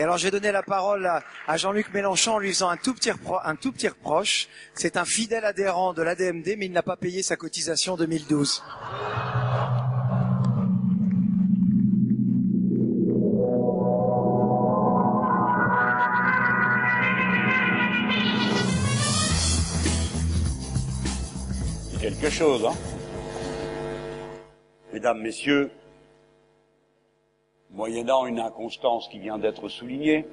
Et alors, je vais donner la parole à, Jean-Luc Mélenchon en lui faisant un tout petit, repro- reproche. C'est un fidèle adhérent de l'ADMD, mais il n'a pas payé sa cotisation 2012. quelque chose, hein Mesdames, Messieurs, moyennant une inconstance qui vient d'être soulignée,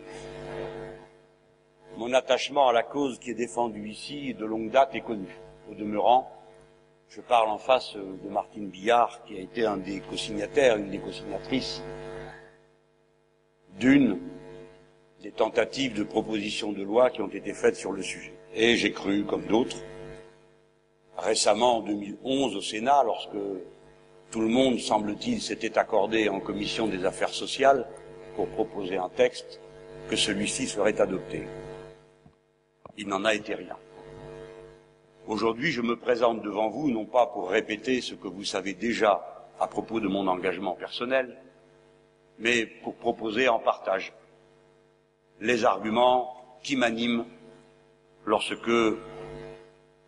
mon attachement à la cause qui est défendue ici de longue date est connu. Au demeurant, je parle en face de Martine Billard, qui a été un des co-signataires, une des co-signatrices d'une des tentatives de proposition de loi qui ont été faites sur le sujet. Et j'ai cru, comme d'autres, récemment en 2011 au Sénat, lorsque tout le monde, semble-t-il, s'était accordé en commission des affaires sociales pour proposer un texte, que celui-ci serait adopté. Il n'en a été rien. Aujourd'hui, je me présente devant vous non pas pour répéter ce que vous savez déjà à propos de mon engagement personnel, mais pour proposer en partage les arguments qui m'animent lorsque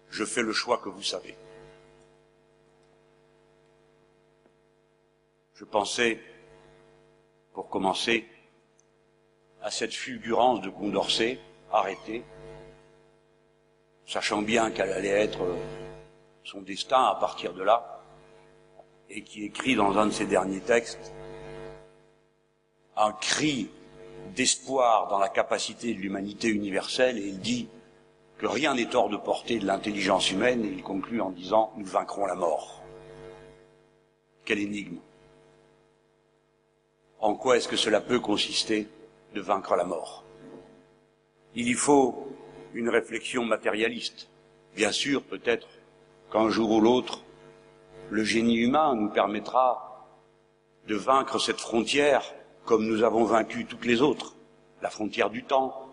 je fais le choix que vous savez. Je pensais, pour commencer, à cette fulgurance de Condorcet, arrêtée, sachant bien qu'elle allait être son destin à partir de là, et qui écrit dans un de ses derniers textes un cri d'espoir dans la capacité de l'humanité universelle, et il dit que rien n'est hors de portée de l'intelligence humaine, et il conclut en disant Nous vaincrons la mort. Quelle énigme En quoi est-ce que cela peut consister de vaincre la mort? Il y faut une réflexion matérialiste. Bien sûr, peut-être qu'un jour ou l'autre, le génie humain nous permettra de vaincre cette frontière comme nous avons vaincu toutes les autres, la frontière du temps,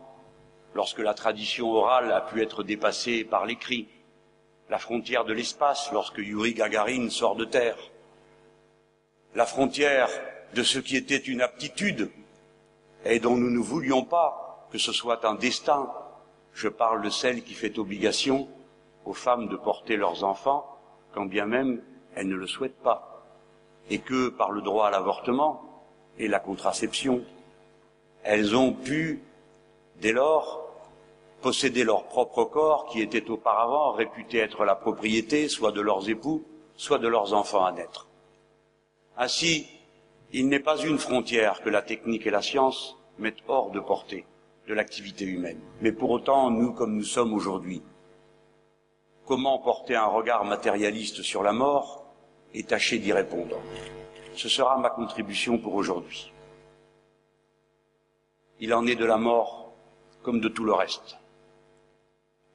lorsque la tradition orale a pu être dépassée par l'écrit, la frontière de l'espace lorsque Yuri Gagarin sort de terre, la frontière de ce qui était une aptitude et dont nous ne voulions pas que ce soit un destin. Je parle de celle qui fait obligation aux femmes de porter leurs enfants, quand bien même elles ne le souhaitent pas, et que par le droit à l'avortement et la contraception, elles ont pu, dès lors, posséder leur propre corps qui était auparavant réputé être la propriété soit de leurs époux, soit de leurs enfants à naître. Ainsi, il n'est pas une frontière que la technique et la science mettent hors de portée de l'activité humaine. Mais pour autant, nous, comme nous sommes aujourd'hui, comment porter un regard matérialiste sur la mort et tâcher d'y répondre Ce sera ma contribution pour aujourd'hui. Il en est de la mort comme de tout le reste.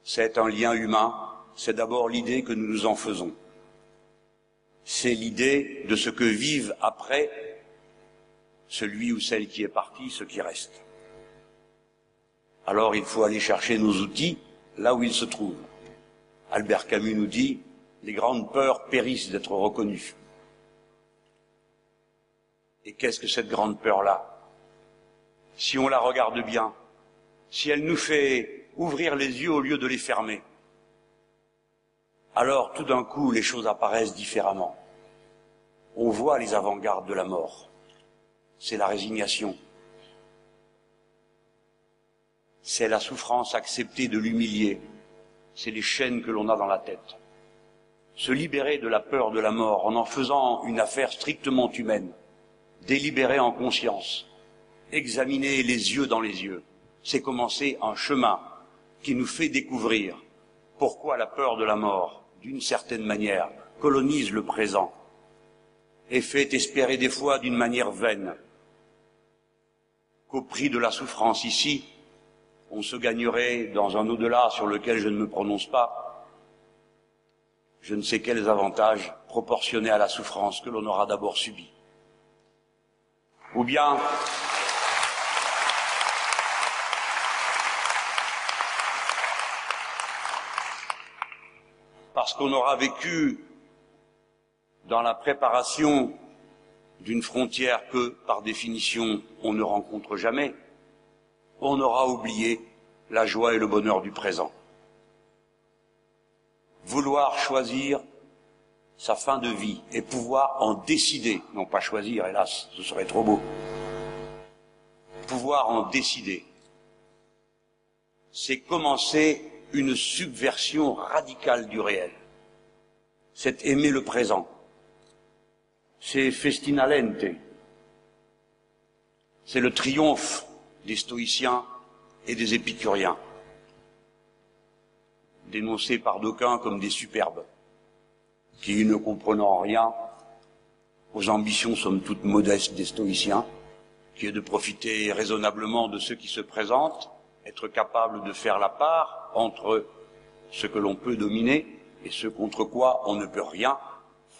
C'est un lien humain, c'est d'abord l'idée que nous nous en faisons. C'est l'idée de ce que vivent après celui ou celle qui est parti, ce qui reste. Alors il faut aller chercher nos outils là où ils se trouvent. Albert Camus nous dit les grandes peurs périssent d'être reconnues. Et qu'est-ce que cette grande peur-là? Si on la regarde bien, si elle nous fait ouvrir les yeux au lieu de les fermer, alors tout d'un coup les choses apparaissent différemment. On voit les avant-gardes de la mort. C'est la résignation. C'est la souffrance acceptée de l'humilier. C'est les chaînes que l'on a dans la tête. Se libérer de la peur de la mort en en faisant une affaire strictement humaine, délibérer en conscience, examiner les yeux dans les yeux, c'est commencer un chemin qui nous fait découvrir pourquoi la peur de la mort, d'une certaine manière, colonise le présent et fait espérer des fois d'une manière vaine qu'au prix de la souffrance ici, on se gagnerait dans un au-delà sur lequel je ne me prononce pas, je ne sais quels avantages proportionnés à la souffrance que l'on aura d'abord subie. Ou bien, parce qu'on aura vécu dans la préparation d'une frontière que, par définition, on ne rencontre jamais, on aura oublié la joie et le bonheur du présent. Vouloir choisir sa fin de vie et pouvoir en décider, non pas choisir, hélas, ce serait trop beau, pouvoir en décider, c'est commencer une subversion radicale du réel. C'est aimer le présent. C'est festina lente. C'est le triomphe des stoïciens et des épicuriens, dénoncés par d'aucuns comme des superbes, qui, ne comprenant rien aux ambitions somme toute modestes des stoïciens, qui est de profiter raisonnablement de ceux qui se présentent, être capable de faire la part entre ce que l'on peut dominer et ce contre quoi on ne peut rien,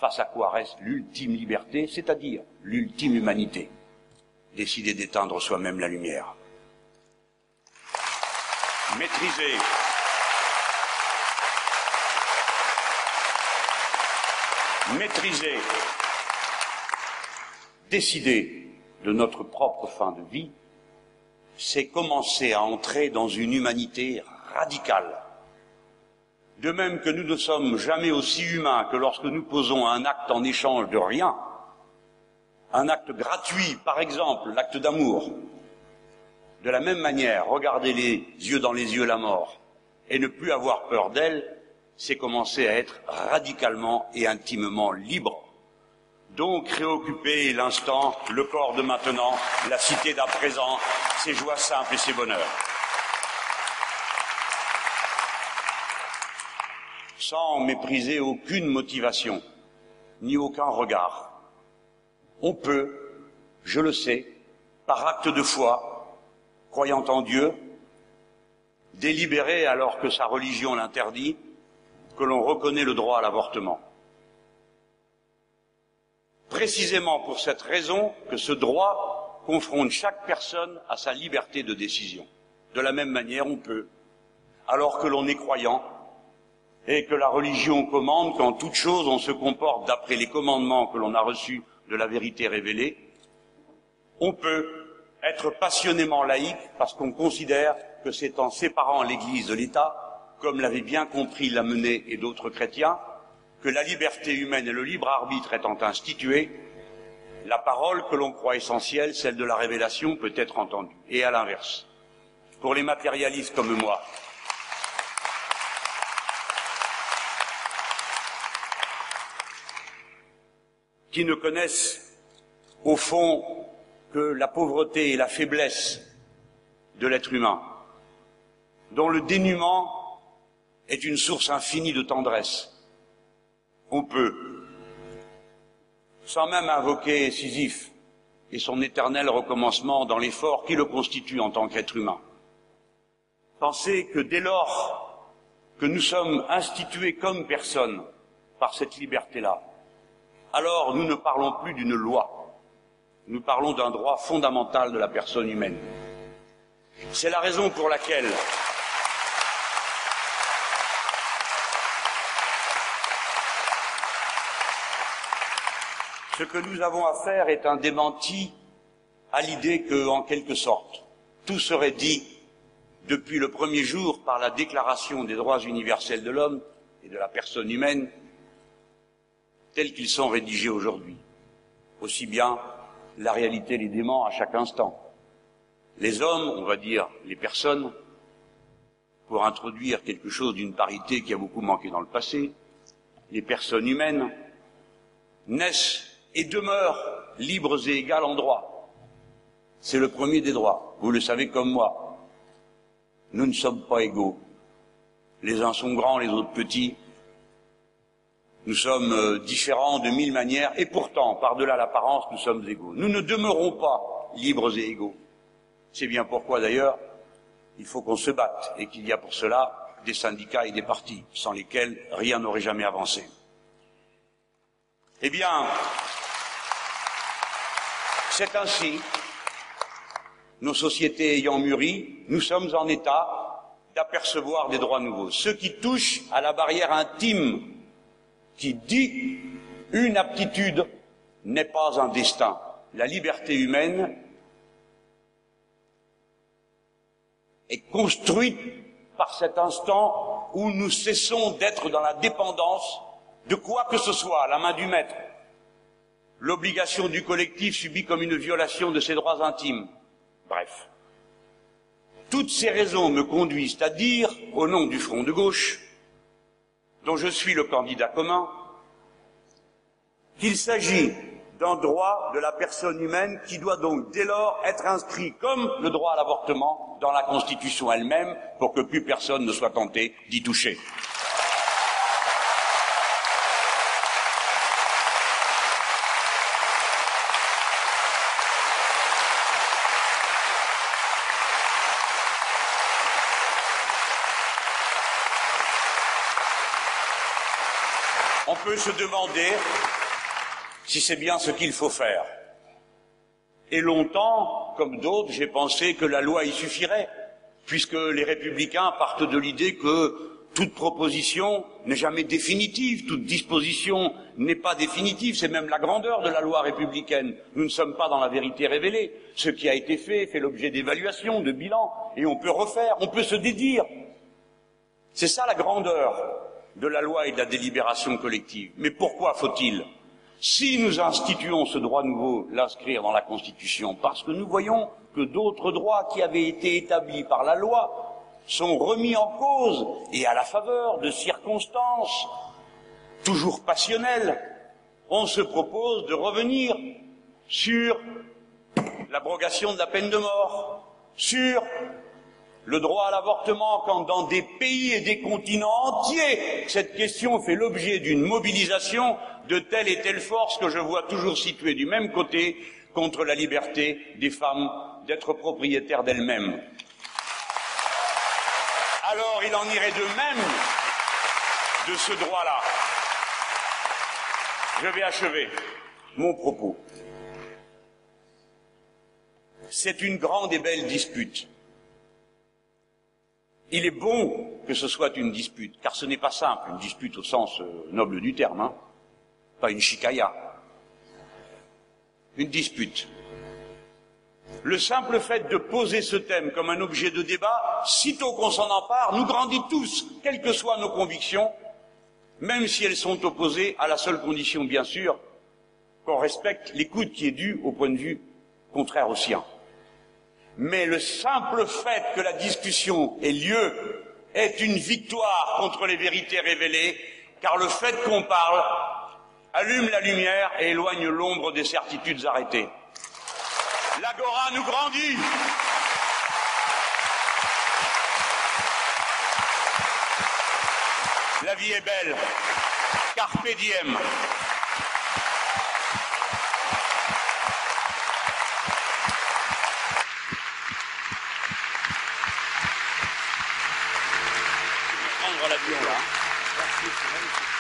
face à quoi reste l'ultime liberté, c'est-à-dire l'ultime humanité, décider d'éteindre soi-même la lumière. Maîtriser maîtriser, décider de notre propre fin de vie, c'est commencer à entrer dans une humanité radicale. De même que nous ne sommes jamais aussi humains que lorsque nous posons un acte en échange de rien, un acte gratuit, par exemple l'acte d'amour. De la même manière, regarder les yeux dans les yeux la mort et ne plus avoir peur d'elle, c'est commencer à être radicalement et intimement libre. Donc réoccuper l'instant, le corps de maintenant, la cité d'à présent, ses joies simples et ses bonheurs. Sans mépriser aucune motivation, ni aucun regard. On peut, je le sais, par acte de foi, croyant en Dieu, délibérer alors que sa religion l'interdit, que l'on reconnaît le droit à l'avortement. Précisément pour cette raison que ce droit confronte chaque personne à sa liberté de décision. De la même manière, on peut, alors que l'on est croyant, et que la religion commande qu'en toute chose on se comporte d'après les commandements que l'on a reçus de la vérité révélée, on peut être passionnément laïque parce qu'on considère que c'est en séparant l'Église de l'État comme l'avait bien compris Lamennais et d'autres chrétiens, que la liberté humaine et le libre arbitre étant institués, la parole que l'on croit essentielle, celle de la révélation, peut être entendue. Et à l'inverse. Pour les matérialistes comme moi, qui ne connaissent au fond que la pauvreté et la faiblesse de l'être humain, dont le dénuement est une source infinie de tendresse. On peut, sans même invoquer Sisyphe et son éternel recommencement dans l'effort qui le constitue en tant qu'être humain, penser que dès lors que nous sommes institués comme personnes par cette liberté-là, alors nous ne parlons plus d'une loi, nous parlons d'un droit fondamental de la personne humaine. C'est la raison pour laquelle Ce que nous avons à faire est un démenti à l'idée que, en quelque sorte, tout serait dit depuis le premier jour par la Déclaration des droits universels de l'homme et de la personne humaine, tels qu'ils sont rédigés aujourd'hui. Aussi bien la réalité les dément à chaque instant. Les hommes, on va dire les personnes, pour introduire quelque chose d'une parité qui a beaucoup manqué dans le passé, les personnes humaines naissent et demeurent libres et égales en droit. C'est le premier des droits. Vous le savez comme moi. Nous ne sommes pas égaux. Les uns sont grands, les autres petits. Nous sommes euh, différents de mille manières et pourtant, par-delà l'apparence, nous sommes égaux. Nous ne demeurons pas libres et égaux. C'est bien pourquoi d'ailleurs il faut qu'on se batte et qu'il y a pour cela des syndicats et des partis sans lesquels rien n'aurait jamais avancé. Eh bien, c'est ainsi, nos sociétés ayant mûri, nous sommes en état d'apercevoir des droits nouveaux. Ce qui touche à la barrière intime qui dit une aptitude n'est pas un destin. La liberté humaine est construite par cet instant où nous cessons d'être dans la dépendance de quoi que ce soit, à la main du maître. L'obligation du collectif subie comme une violation de ses droits intimes. Bref. Toutes ces raisons me conduisent à dire, au nom du Front de gauche, dont je suis le candidat commun, qu'il s'agit d'un droit de la personne humaine qui doit donc dès lors être inscrit comme le droit à l'avortement dans la Constitution elle-même pour que plus personne ne soit tenté d'y toucher. On peut se demander si c'est bien ce qu'il faut faire. Et longtemps, comme d'autres, j'ai pensé que la loi y suffirait, puisque les républicains partent de l'idée que toute proposition n'est jamais définitive, toute disposition n'est pas définitive, c'est même la grandeur de la loi républicaine. Nous ne sommes pas dans la vérité révélée. Ce qui a été fait fait l'objet d'évaluation, de bilan, et on peut refaire, on peut se dédire. C'est ça la grandeur de la loi et de la délibération collective. Mais pourquoi faut-il si nous instituons ce droit nouveau, l'inscrire dans la Constitution, parce que nous voyons que d'autres droits qui avaient été établis par la loi sont remis en cause et à la faveur de circonstances toujours passionnelles, on se propose de revenir sur l'abrogation de la peine de mort, sur le droit à l'avortement quand dans des pays et des continents entiers cette question fait l'objet d'une mobilisation de telle et telle force que je vois toujours située du même côté contre la liberté des femmes d'être propriétaires d'elles-mêmes. Alors il en irait de même de ce droit-là. Je vais achever mon propos. C'est une grande et belle dispute il est bon que ce soit une dispute, car ce n'est pas simple, une dispute au sens euh, noble du terme, hein, pas une chicaya. Une dispute. Le simple fait de poser ce thème comme un objet de débat, sitôt qu'on s'en empare, nous grandit tous, quelles que soient nos convictions, même si elles sont opposées à la seule condition, bien sûr, qu'on respecte l'écoute qui est due au point de vue contraire au sien. Mais le simple fait que la discussion ait lieu est une victoire contre les vérités révélées, car le fait qu'on parle allume la lumière et éloigne l'ombre des certitudes arrêtées. L'agora nous grandit. La vie est belle. Carpe diem. Obrigado.